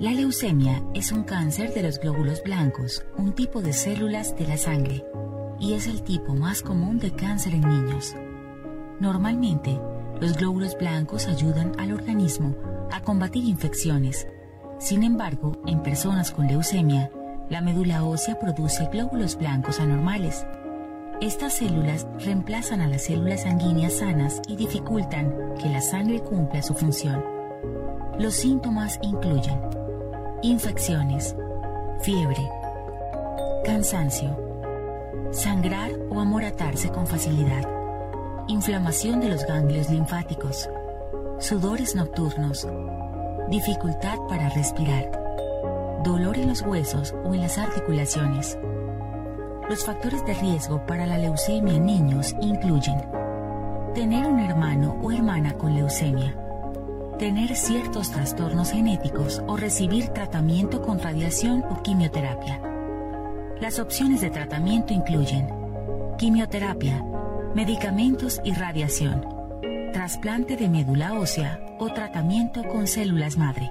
La leucemia es un cáncer de los glóbulos blancos, un tipo de células de la sangre y es el tipo más común de cáncer en niños. Normalmente, los glóbulos blancos ayudan al organismo a combatir infecciones. Sin embargo, en personas con leucemia, la médula ósea produce glóbulos blancos anormales. Estas células reemplazan a las células sanguíneas sanas y dificultan que la sangre cumpla su función. Los síntomas incluyen infecciones, fiebre, cansancio, sangrar o amoratarse con facilidad, inflamación de los ganglios linfáticos, sudores nocturnos, dificultad para respirar, dolor en los huesos o en las articulaciones. Los factores de riesgo para la leucemia en niños incluyen tener un hermano o hermana con leucemia, tener ciertos trastornos genéticos o recibir tratamiento con radiación o quimioterapia las opciones de tratamiento incluyen quimioterapia, medicamentos y radiación, trasplante de médula ósea o tratamiento con células madre.